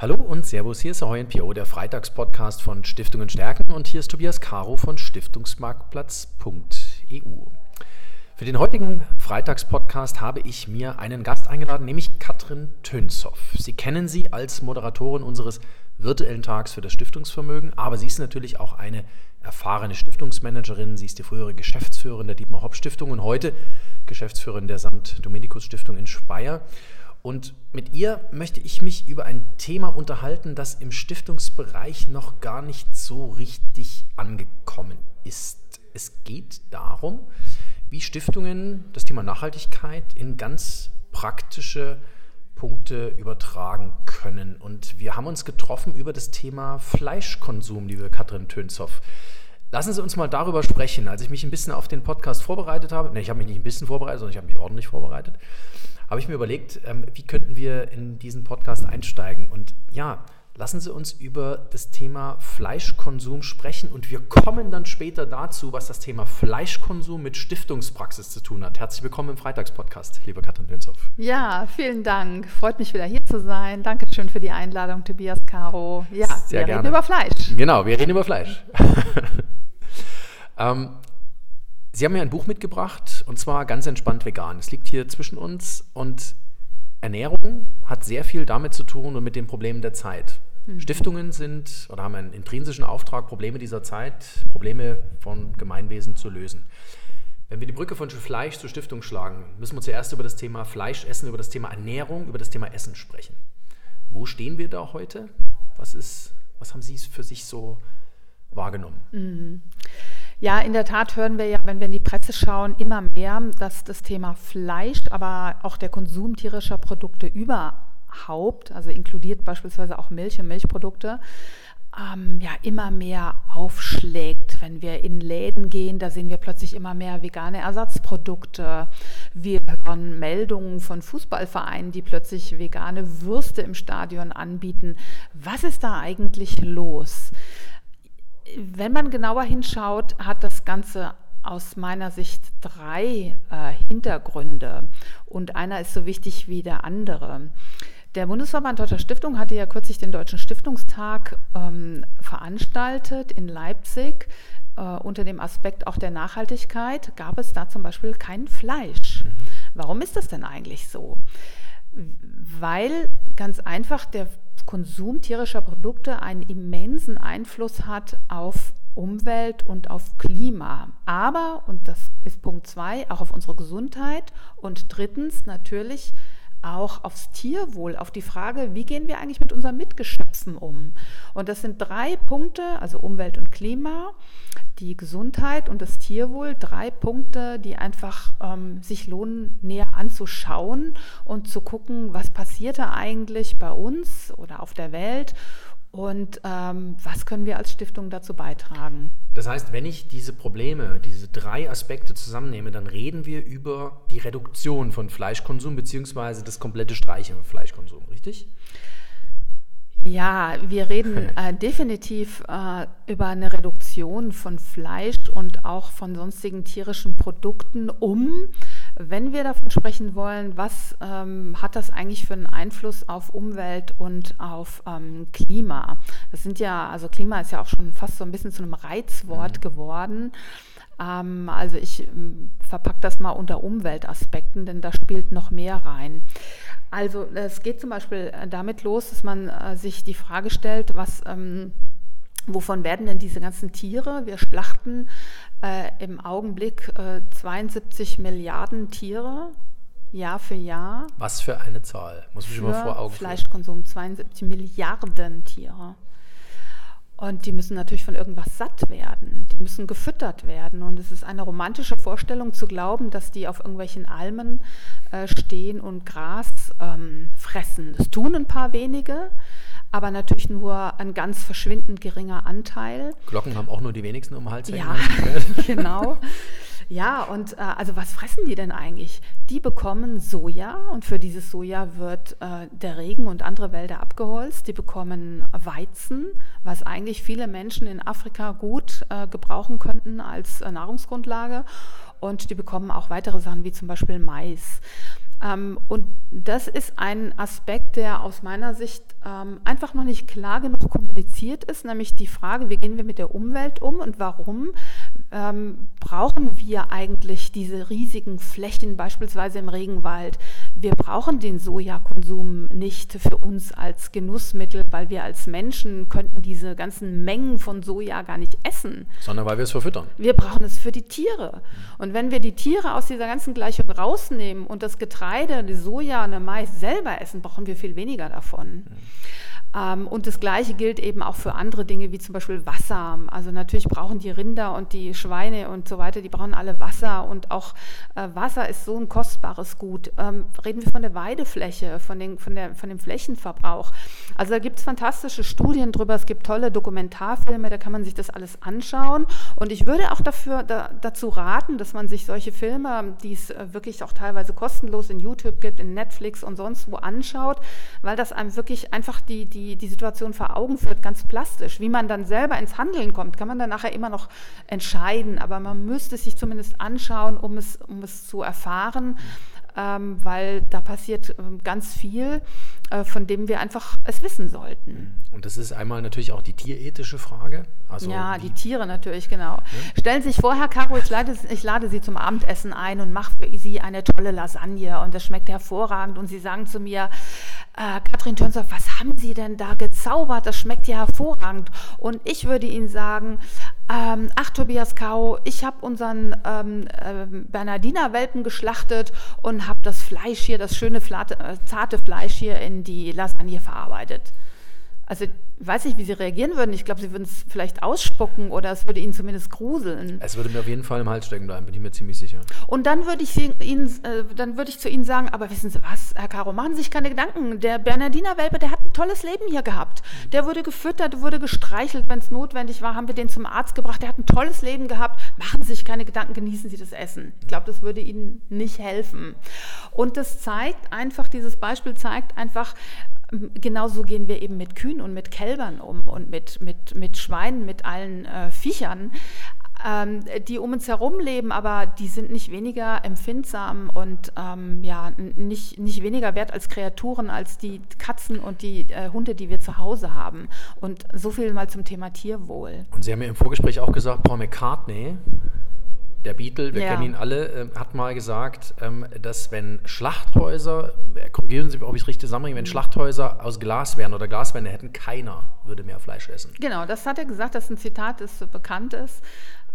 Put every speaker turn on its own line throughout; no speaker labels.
Hallo und Servus, hier ist Ahoy NPO, der Freitagspodcast von Stiftungen stärken und hier ist Tobias Caro von Stiftungsmarktplatz.eu. Für den heutigen Freitagspodcast habe ich mir einen Gast eingeladen, nämlich Katrin Tönshoff. Sie kennen sie als Moderatorin unseres virtuellen Tags für das Stiftungsvermögen, aber sie ist natürlich auch eine erfahrene Stiftungsmanagerin. Sie ist die frühere Geschäftsführerin der Dietmar Hopp Stiftung und heute Geschäftsführerin der Samt Dominikus Stiftung in Speyer. Und mit ihr möchte ich mich über ein Thema unterhalten, das im Stiftungsbereich noch gar nicht so richtig angekommen ist. Es geht darum, wie Stiftungen das Thema Nachhaltigkeit in ganz praktische Punkte übertragen können. Und wir haben uns getroffen über das Thema Fleischkonsum, liebe Katrin Tönshoff. Lassen Sie uns mal darüber sprechen. Als ich mich ein bisschen auf den Podcast vorbereitet habe, ne, ich habe mich nicht ein bisschen vorbereitet, sondern ich habe mich ordentlich vorbereitet, habe ich mir überlegt, ähm, wie könnten wir in diesen Podcast einsteigen. Und ja, lassen Sie uns über das Thema Fleischkonsum sprechen und wir kommen dann später dazu, was das Thema Fleischkonsum mit Stiftungspraxis zu tun hat. Herzlich willkommen im Freitagspodcast, liebe Katrin Dönzow.
Ja, vielen Dank. Freut mich wieder hier zu sein. Dankeschön für die Einladung, Tobias Caro. Ja,
Sehr
wir
gerne.
reden über Fleisch.
Genau, wir reden über Fleisch. ähm, Sie haben mir ein Buch mitgebracht und zwar ganz entspannt vegan. Es liegt hier zwischen uns und Ernährung hat sehr viel damit zu tun und mit den Problemen der Zeit. Mhm. Stiftungen sind oder haben einen intrinsischen Auftrag, Probleme dieser Zeit, Probleme von Gemeinwesen zu lösen. Wenn wir die Brücke von Fleisch zur Stiftung schlagen, müssen wir zuerst über das Thema Fleischessen, über das Thema Ernährung, über das Thema Essen sprechen. Wo stehen wir da heute? Was, ist, was haben Sie für sich so wahrgenommen?
Mhm. Ja, in der Tat hören wir ja, wenn wir in die Presse schauen, immer mehr, dass das Thema Fleisch, aber auch der Konsum tierischer Produkte überhaupt, also inkludiert beispielsweise auch Milch und Milchprodukte, ähm, ja immer mehr aufschlägt. Wenn wir in Läden gehen, da sehen wir plötzlich immer mehr vegane Ersatzprodukte. Wir hören Meldungen von Fußballvereinen, die plötzlich vegane Würste im Stadion anbieten. Was ist da eigentlich los? Wenn man genauer hinschaut, hat das Ganze aus meiner Sicht drei äh, Hintergründe und einer ist so wichtig wie der andere. Der Bundesverband Deutscher Stiftung hatte ja kürzlich den Deutschen Stiftungstag ähm, veranstaltet in Leipzig. Äh, unter dem Aspekt auch der Nachhaltigkeit gab es da zum Beispiel kein Fleisch. Mhm. Warum ist das denn eigentlich so? Weil ganz einfach der Konsum tierischer Produkte einen immensen Einfluss hat auf Umwelt und auf Klima. Aber, und das ist Punkt zwei, auch auf unsere Gesundheit. Und drittens natürlich auch aufs Tierwohl, auf die Frage, wie gehen wir eigentlich mit unseren Mitgeschöpfen um? Und das sind drei Punkte, also Umwelt und Klima, die Gesundheit und das Tierwohl, drei Punkte, die einfach ähm, sich lohnen, näher anzuschauen und zu gucken, was passiert da eigentlich bei uns oder auf der Welt und ähm, was können wir als Stiftung dazu beitragen?
Das heißt, wenn ich diese Probleme, diese drei Aspekte zusammennehme, dann reden wir über die Reduktion von Fleischkonsum bzw. das komplette Streichen von Fleischkonsum, richtig?
Ja, wir reden äh, definitiv äh, über eine Reduktion von Fleisch und auch von sonstigen tierischen Produkten, um, wenn wir davon sprechen wollen, was ähm, hat das eigentlich für einen Einfluss auf Umwelt und auf ähm, Klima? Das sind ja, also Klima ist ja auch schon fast so ein bisschen zu einem Reizwort mhm. geworden. Ähm, also ich ähm, verpacke das mal unter Umweltaspekten, denn da spielt noch mehr rein. Also es geht zum Beispiel äh, damit los, dass man äh, sich die Frage stellt, was, ähm, wovon werden denn diese ganzen Tiere? Wir schlachten äh, im Augenblick äh, 72 Milliarden Tiere Jahr für Jahr.
Was für eine Zahl? Muss ich immer vor Augen
Fleischkonsum, 72 Milliarden Tiere. Und die müssen natürlich von irgendwas satt werden. Die müssen gefüttert werden. Und es ist eine romantische Vorstellung zu glauben, dass die auf irgendwelchen Almen äh, stehen und Gras ähm, fressen. Das tun ein paar wenige, aber natürlich nur ein ganz verschwindend geringer Anteil.
Glocken haben auch nur die wenigsten um Hals.
Ja, genau. Ja, und äh, also was fressen die denn eigentlich? Die bekommen Soja und für dieses Soja wird äh, der Regen und andere Wälder abgeholzt. Die bekommen Weizen, was eigentlich viele Menschen in Afrika gut äh, gebrauchen könnten als äh, Nahrungsgrundlage. Und die bekommen auch weitere Sachen wie zum Beispiel Mais. Ähm, und das ist ein Aspekt, der aus meiner Sicht ähm, einfach noch nicht klar genug kommuniziert ist, nämlich die Frage, wie gehen wir mit der Umwelt um und warum ähm, brauchen wir eigentlich diese riesigen Flächen, beispielsweise im Regenwald. Wir brauchen den Sojakonsum nicht für uns als Genussmittel, weil wir als Menschen könnten diese ganzen Mengen von Soja gar nicht essen.
Sondern weil wir es verfüttern.
Wir brauchen es für die Tiere. Und wenn wir die Tiere aus dieser ganzen Gleichung rausnehmen und das Getreide, die Soja und der Mais selber essen, brauchen wir viel weniger davon. Ähm, und das Gleiche gilt eben auch für andere Dinge, wie zum Beispiel Wasser. Also natürlich brauchen die Rinder und die Schweine und so weiter, die brauchen alle Wasser. Und auch äh, Wasser ist so ein kostbares Gut. Ähm, reden wir von der Weidefläche, von, den, von, der, von dem Flächenverbrauch. Also da gibt es fantastische Studien drüber, es gibt tolle Dokumentarfilme, da kann man sich das alles anschauen. Und ich würde auch dafür, da, dazu raten, dass man sich solche Filme, die es äh, wirklich auch teilweise kostenlos in YouTube gibt, in Netflix und sonst wo anschaut, weil das einem wirklich einfach die, die die, die Situation vor Augen führt, ganz plastisch. Wie man dann selber ins Handeln kommt, kann man dann nachher immer noch entscheiden, aber man müsste sich zumindest anschauen, um es, um es zu erfahren ähm, weil da passiert ähm, ganz viel, äh, von dem wir einfach es wissen sollten.
Und das ist einmal natürlich auch die tierethische Frage.
Also ja, die, die Tiere natürlich, genau. Ja? Stellen Sie sich vor, Herr Caro, ich lade, ich lade Sie zum Abendessen ein und mache für Sie eine tolle Lasagne und das schmeckt hervorragend und Sie sagen zu mir, äh, Katrin Tönsdorf, was haben Sie denn da gezaubert? Das schmeckt ja hervorragend. Und ich würde Ihnen sagen, ähm, ach Tobias Kau, ich habe unseren ähm, äh, Bernardiner-Welpen geschlachtet und habe das Fleisch hier, das schöne, flate, äh, zarte Fleisch hier in die Lasagne verarbeitet. Also weiß nicht, wie Sie reagieren würden. Ich glaube, Sie würden es vielleicht ausspucken oder es würde Ihnen zumindest gruseln.
Es würde mir auf jeden Fall im Hals stecken bleiben, bin ich mir ziemlich sicher.
Und dann würde ich, Ihnen, äh, dann würde ich zu Ihnen sagen, aber wissen Sie was, Herr Caro, machen Sie sich keine Gedanken. Der Bernardiner Welpe, der hat ein tolles Leben hier gehabt. Der wurde gefüttert, wurde gestreichelt, wenn es notwendig war, haben wir den zum Arzt gebracht. Der hat ein tolles Leben gehabt. Machen Sie sich keine Gedanken, genießen Sie das Essen. Ich glaube, das würde Ihnen nicht helfen. Und das zeigt einfach, dieses Beispiel zeigt einfach, genauso gehen wir eben mit Kühen und mit Kälbern um und mit, mit, mit Schweinen, mit allen äh, Viechern, ähm, die um uns herum leben, aber die sind nicht weniger empfindsam und ähm, ja, nicht, nicht weniger wert als Kreaturen, als die Katzen und die äh, Hunde, die wir zu Hause haben. Und so viel mal zum Thema Tierwohl.
Und Sie haben ja im Vorgespräch auch gesagt, Paul McCartney der Beatle, wir ja. kennen ihn alle, äh, hat mal gesagt, ähm, dass wenn Schlachthäuser, äh, korrigieren Sie, ob ich es richtig zusammenbringe, wenn mhm. Schlachthäuser aus Glas wären oder Glaswände hätten, keiner würde mehr Fleisch essen.
Genau, das hat er gesagt, das ist ein Zitat, das bekannt ist.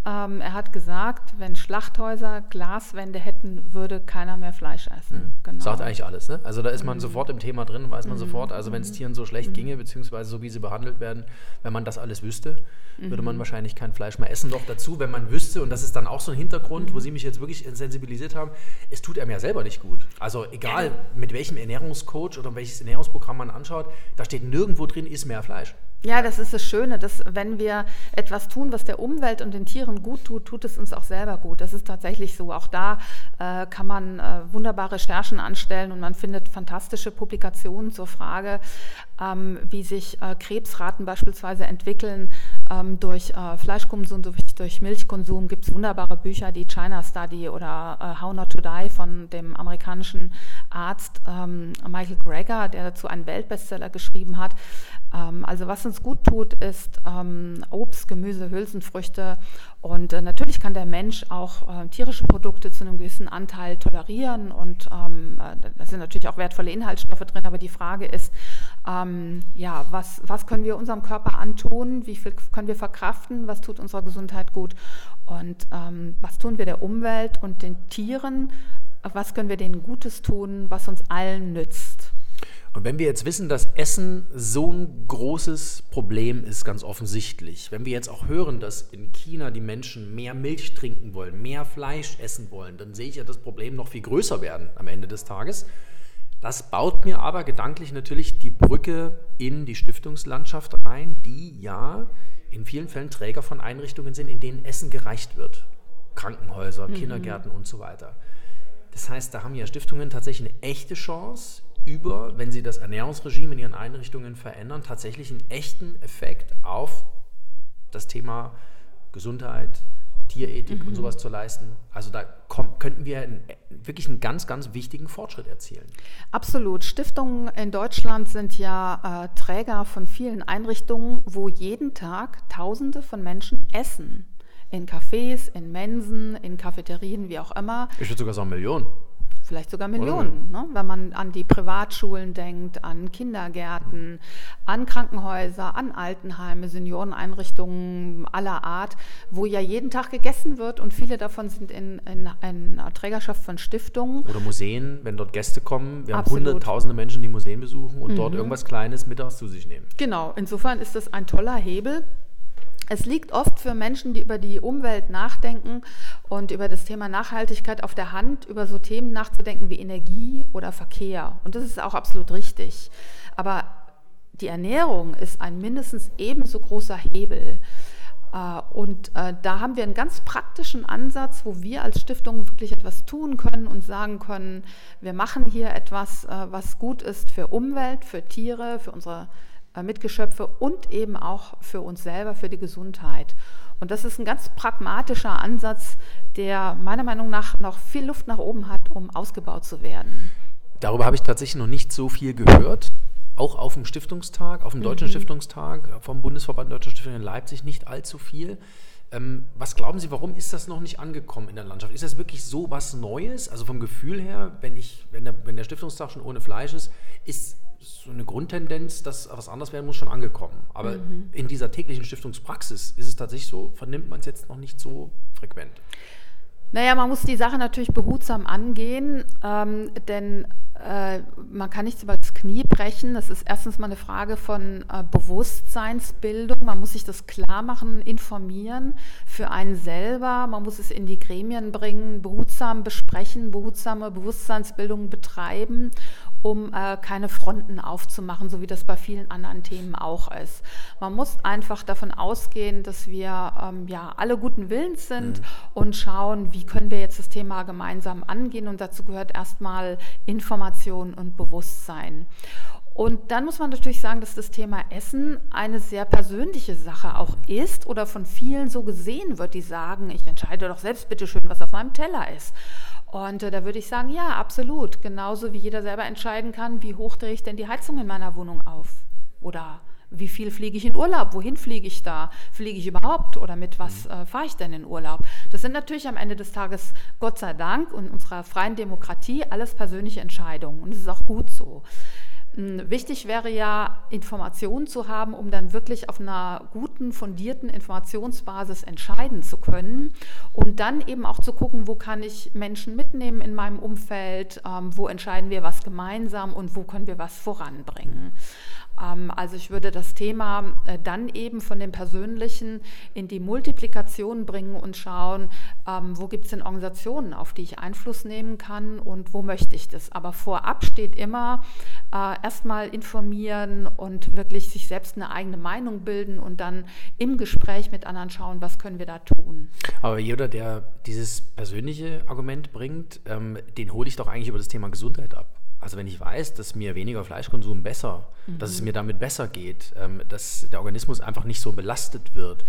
Ähm, er hat gesagt, wenn Schlachthäuser Glaswände hätten, würde keiner mehr Fleisch essen.
Mhm. Genau. Sagt eigentlich alles, ne? Also da ist man mhm. sofort im Thema drin, weiß man mhm. sofort. Also wenn es mhm. Tieren so schlecht mhm. ginge, beziehungsweise so wie sie behandelt werden, wenn man das alles wüsste, würde man wahrscheinlich kein Fleisch mehr essen. Noch dazu, wenn man wüsste, und das ist dann auch so ein Hintergrund, wo Sie mich jetzt wirklich sensibilisiert haben, es tut einem ja selber nicht gut. Also egal, mit welchem Ernährungscoach oder welches Ernährungsprogramm man anschaut, da steht nirgendwo drin, isst mehr Fleisch.
Ja, das ist das Schöne, dass wenn wir etwas tun, was der Umwelt und den Tieren gut tut, tut es uns auch selber gut. Das ist tatsächlich so. Auch da äh, kann man äh, wunderbare Recherchen anstellen und man findet fantastische Publikationen zur Frage, ähm, wie sich äh, Krebsraten beispielsweise entwickeln ähm, durch äh, Fleischkonsum, durch, durch Milchkonsum. Gibt es wunderbare Bücher, die China Study oder äh, How Not to Die von dem amerikanischen Arzt ähm, Michael Greger, der dazu einen Weltbestseller geschrieben hat. Ähm, also was uns gut tut, ist ähm, Obst, Gemüse, Hülsenfrüchte und äh, natürlich kann der Mensch auch äh, tierische Produkte zu einem gewissen Anteil tolerieren und ähm, äh, da sind natürlich auch wertvolle Inhaltsstoffe drin, aber die Frage ist, ähm, ja, was, was können wir unserem Körper antun, wie viel können wir verkraften, was tut unserer Gesundheit gut und ähm, was tun wir der Umwelt und den Tieren, was können wir denen Gutes tun, was uns allen nützt.
Und wenn wir jetzt wissen, dass Essen so ein großes Problem ist, ganz offensichtlich, wenn wir jetzt auch hören, dass in China die Menschen mehr Milch trinken wollen, mehr Fleisch essen wollen, dann sehe ich ja das Problem noch viel größer werden am Ende des Tages. Das baut mir aber gedanklich natürlich die Brücke in die Stiftungslandschaft rein, die ja in vielen Fällen Träger von Einrichtungen sind, in denen Essen gereicht wird. Krankenhäuser, mhm. Kindergärten und so weiter. Das heißt, da haben ja Stiftungen tatsächlich eine echte Chance, über, wenn sie das Ernährungsregime in ihren Einrichtungen verändern, tatsächlich einen echten Effekt auf das Thema Gesundheit, Tierethik mhm. und sowas zu leisten. Also da könnten wir einen, wirklich einen ganz, ganz wichtigen Fortschritt erzielen.
Absolut. Stiftungen in Deutschland sind ja äh, Träger von vielen Einrichtungen, wo jeden Tag Tausende von Menschen essen. In Cafés, in Mensen, in Cafeterien, wie auch immer.
Ich würde sogar sagen Millionen
vielleicht sogar Millionen, ne? wenn man an die Privatschulen denkt, an Kindergärten, an Krankenhäuser, an Altenheime, Senioreneinrichtungen aller Art, wo ja jeden Tag gegessen wird und viele davon sind in, in, in Trägerschaft von Stiftungen.
Oder Museen, wenn dort Gäste kommen. Wir Absolut. haben hunderttausende Menschen, die Museen besuchen und mhm. dort irgendwas Kleines mittags zu sich nehmen.
Genau, insofern ist das ein toller Hebel. Es liegt oft für Menschen, die über die Umwelt nachdenken und über das Thema Nachhaltigkeit auf der Hand, über so Themen nachzudenken wie Energie oder Verkehr. Und das ist auch absolut richtig. Aber die Ernährung ist ein mindestens ebenso großer Hebel. Äh, und äh, da haben wir einen ganz praktischen Ansatz, wo wir als Stiftung wirklich etwas tun können und sagen können, wir machen hier etwas, äh, was gut ist für Umwelt, für Tiere, für unsere äh, Mitgeschöpfe und eben auch für uns selber, für die Gesundheit. Und das ist ein ganz pragmatischer Ansatz, der meiner Meinung nach noch viel Luft nach oben hat, um ausgebaut zu werden.
Darüber habe ich tatsächlich noch nicht so viel gehört. Auch auf dem Stiftungstag, auf dem Deutschen mhm. Stiftungstag vom Bundesverband Deutscher Stiftungen in Leipzig nicht allzu viel. Ähm, was glauben Sie, warum ist das noch nicht angekommen in der Landschaft? Ist das wirklich so was Neues? Also vom Gefühl her, wenn, ich, wenn, der, wenn der Stiftungstag schon ohne Fleisch ist, ist so eine Grundtendenz, dass was anders werden muss, schon angekommen. Aber mhm. in dieser täglichen Stiftungspraxis ist es tatsächlich so, vernimmt man es jetzt noch nicht so frequent.
Naja, man muss die Sache natürlich behutsam angehen, ähm, denn äh, man kann nichts über das Knie brechen. Das ist erstens mal eine Frage von äh, Bewusstseinsbildung. Man muss sich das klar machen, informieren für einen selber. Man muss es in die Gremien bringen, behutsam besprechen, behutsame Bewusstseinsbildung betreiben um äh, keine Fronten aufzumachen, so wie das bei vielen anderen Themen auch ist. Man muss einfach davon ausgehen, dass wir ähm, ja alle guten Willens sind mhm. und schauen, wie können wir jetzt das Thema gemeinsam angehen. Und dazu gehört erstmal Information und Bewusstsein. Und dann muss man natürlich sagen, dass das Thema Essen eine sehr persönliche Sache auch ist oder von vielen so gesehen wird, die sagen, ich entscheide doch selbst bitte schön, was auf meinem Teller ist. Und äh, da würde ich sagen, ja, absolut. Genauso wie jeder selber entscheiden kann, wie hoch drehe ich denn die Heizung in meiner Wohnung auf? Oder wie viel fliege ich in Urlaub? Wohin fliege ich da? Fliege ich überhaupt? Oder mit was mhm. äh, fahre ich denn in Urlaub? Das sind natürlich am Ende des Tages, Gott sei Dank, in unserer freien Demokratie alles persönliche Entscheidungen. Und es ist auch gut so. Hm, wichtig wäre ja, Informationen zu haben, um dann wirklich auf einer guten, fundierten Informationsbasis entscheiden zu können. Und dann eben auch zu gucken, wo kann ich Menschen mitnehmen in meinem Umfeld, ähm, wo entscheiden wir was gemeinsam? Und wo können wir was voranbringen. Ähm, also ich würde das Thema äh, dann eben von dem Persönlichen in die Multiplikation bringen und schauen, ähm, wo gibt es denn Organisationen, auf die ich Einfluss nehmen kann und wo möchte ich das. Aber vorab steht immer äh, erstmal informieren und wirklich sich selbst eine eigene Meinung bilden und dann im Gespräch mit anderen schauen, was können wir da tun.
Aber jeder, der dieses persönliche Argument bringt, ähm, den hole ich doch eigentlich über das Thema Gesundheit ab. Also wenn ich weiß, dass mir weniger Fleischkonsum besser, mhm. dass es mhm. mir damit besser geht, ähm, dass der Organismus einfach nicht so belastet wird,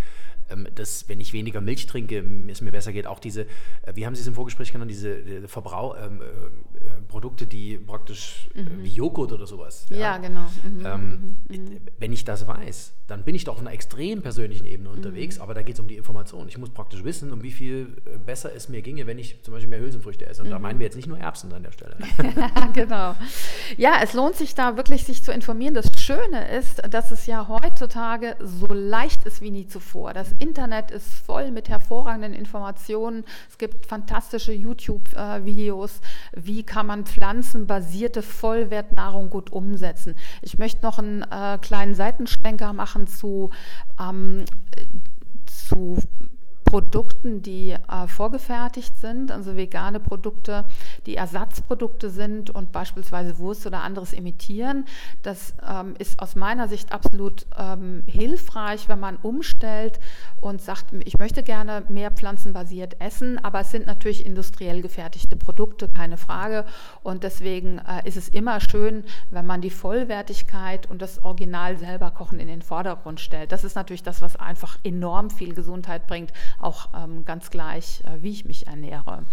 ähm, dass wenn ich weniger Milch trinke, es mir besser geht. Auch diese, äh, wie haben Sie es im Vorgespräch genannt, diese, diese Verbrauch, ähm, äh, Produkte, die praktisch äh, mhm. wie Joghurt oder sowas.
Ja, ja genau. Mhm.
Ähm, mhm. mhm. Wenn ich das weiß, dann bin ich doch auf einer extrem persönlichen Ebene unterwegs, mhm. aber da geht es um die Information. Ich muss praktisch wissen, um wie viel besser es mir ginge, wenn ich zum Beispiel mehr Hülsenfrüchte esse. Und da mhm. meinen wir jetzt nicht nur Erbsen an der Stelle.
genau. Ja, es lohnt sich da wirklich, sich zu informieren. Das Schöne ist, dass es ja heutzutage so leicht ist wie nie zuvor. Das Internet ist voll mit hervorragenden Informationen. Es gibt fantastische YouTube-Videos. Wie kann man pflanzenbasierte Vollwertnahrung gut umsetzen? Ich möchte noch einen äh, kleinen Seitenschlenker machen zu, ähm, zu Produkten, die äh, vorgefertigt sind, also vegane Produkte, die Ersatzprodukte sind und beispielsweise Wurst oder anderes imitieren. Das ähm, ist aus meiner Sicht absolut ähm, hilfreich, wenn man umstellt und sagt, ich möchte gerne mehr pflanzenbasiert essen, aber es sind natürlich industriell gefertigte Produkte, keine Frage. Und deswegen äh, ist es immer schön, wenn man die Vollwertigkeit und das Original selber kochen in den Vordergrund stellt. Das ist natürlich das, was einfach enorm viel Gesundheit bringt auch ähm, ganz gleich, äh, wie ich mich ernähre.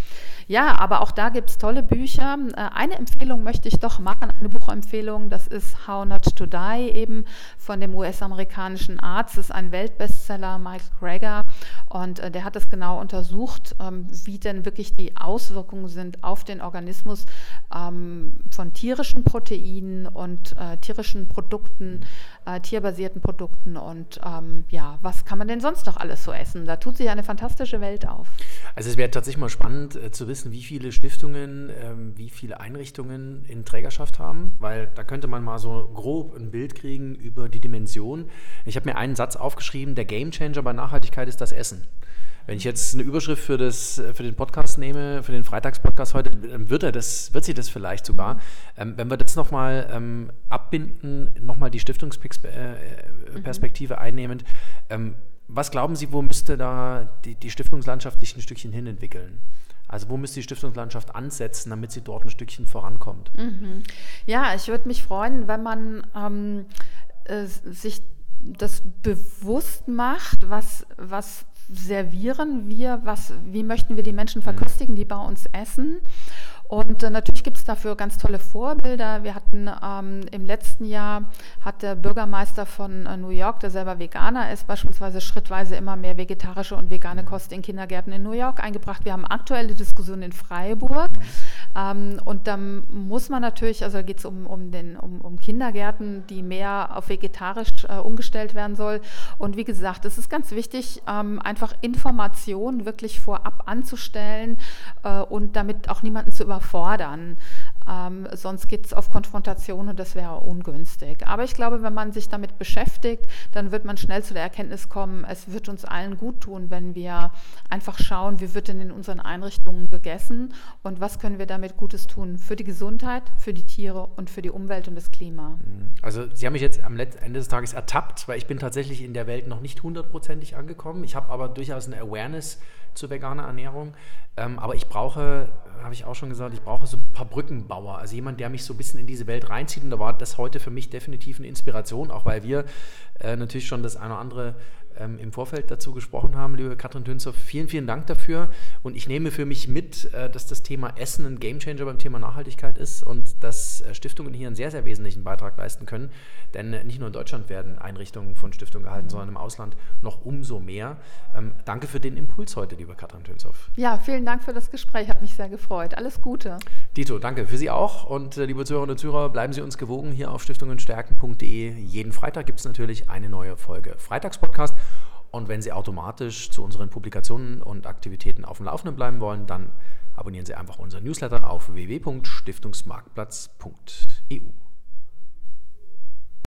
Ja, aber auch da gibt es tolle Bücher. Äh, eine Empfehlung möchte ich doch machen, eine Buchempfehlung, das ist How Not to Die, eben von dem US-amerikanischen Arzt, das ist ein Weltbestseller, Mike Greger, und äh, der hat das genau untersucht, ähm, wie denn wirklich die Auswirkungen sind auf den Organismus ähm, von tierischen Proteinen und äh, tierischen Produkten, äh, tierbasierten Produkten und ähm, ja, was kann man denn sonst noch alles so essen? Da tut sich eine fantastische Welt auf.
Also es wäre tatsächlich mal spannend äh, zu wissen, wie viele Stiftungen, ähm, wie viele Einrichtungen in Trägerschaft haben, weil da könnte man mal so grob ein Bild kriegen über die Dimension. Ich habe mir einen Satz aufgeschrieben, der Gamechanger bei Nachhaltigkeit ist das Essen. Wenn ich jetzt eine Überschrift für, das, für den Podcast nehme, für den Freitagspodcast heute, dann wird, er das, wird sie das vielleicht sogar. Ähm, wenn wir das nochmal ähm, abbinden, nochmal die Stiftungsperspektive äh, mhm. einnehmend, ähm, was glauben Sie, wo müsste da die, die Stiftungslandschaft sich ein Stückchen hin entwickeln? Also wo müsste die Stiftungslandschaft ansetzen, damit sie dort ein Stückchen vorankommt?
Mhm. Ja, ich würde mich freuen, wenn man ähm, äh, sich das bewusst macht, was, was servieren wir, was, wie möchten wir die Menschen verköstigen, die bei uns essen. Und äh, natürlich gibt es dafür ganz tolle Vorbilder. Wir hatten ähm, im letzten Jahr hat der Bürgermeister von äh, New York, der selber Veganer ist, beispielsweise schrittweise immer mehr vegetarische und vegane Kost in Kindergärten in New York eingebracht. Wir haben aktuelle Diskussionen in Freiburg. Ähm, und dann muss man natürlich, also da geht es um, um, um, um Kindergärten, die mehr auf vegetarisch äh, umgestellt werden soll. Und wie gesagt, es ist ganz wichtig, ähm, einfach Informationen wirklich vorab anzustellen äh, und damit auch niemanden zu überfordern überfordern. Ähm, sonst geht es auf Konfrontation und das wäre ungünstig. Aber ich glaube, wenn man sich damit beschäftigt, dann wird man schnell zu der Erkenntnis kommen, es wird uns allen gut tun, wenn wir einfach schauen, wie wird denn in unseren Einrichtungen gegessen und was können wir damit Gutes tun für die Gesundheit, für die Tiere und für die Umwelt und das Klima.
Also Sie haben mich jetzt am Ende des Tages ertappt, weil ich bin tatsächlich in der Welt noch nicht hundertprozentig angekommen. Ich habe aber durchaus eine Awareness zur veganer Ernährung. Ähm, aber ich brauche, habe ich auch schon gesagt, ich brauche so ein paar Brückenbauer. Also jemand, der mich so ein bisschen in diese Welt reinzieht. Und da war das heute für mich definitiv eine Inspiration, auch weil wir äh, natürlich schon das eine oder andere ähm, im Vorfeld dazu gesprochen haben, liebe Katrin Tünzow. Vielen, vielen Dank dafür. Und ich nehme für mich mit, äh, dass das Thema Essen ein Gamechanger beim Thema Nachhaltigkeit ist und dass äh, Stiftungen hier einen sehr, sehr wesentlichen Beitrag leisten können. Denn äh, nicht nur in Deutschland werden Einrichtungen von Stiftungen gehalten, sondern im Ausland noch umso mehr. Ähm, danke für den Impuls heute, liebe Katrin Tünzow.
Ja, vielen Dank für das Gespräch. Hat mich sehr gefreut. Alles Gute.
Dito, danke für Sie auch. Und äh, liebe Zuhörerinnen und Zuhörer, bleiben Sie uns gewogen hier auf stiftungenstärken.de. Jeden Freitag gibt es natürlich eine neue Folge Freitagspodcast. Und wenn Sie automatisch zu unseren Publikationen und Aktivitäten auf dem Laufenden bleiben wollen, dann abonnieren Sie einfach unseren Newsletter auf www.stiftungsmarktplatz.eu.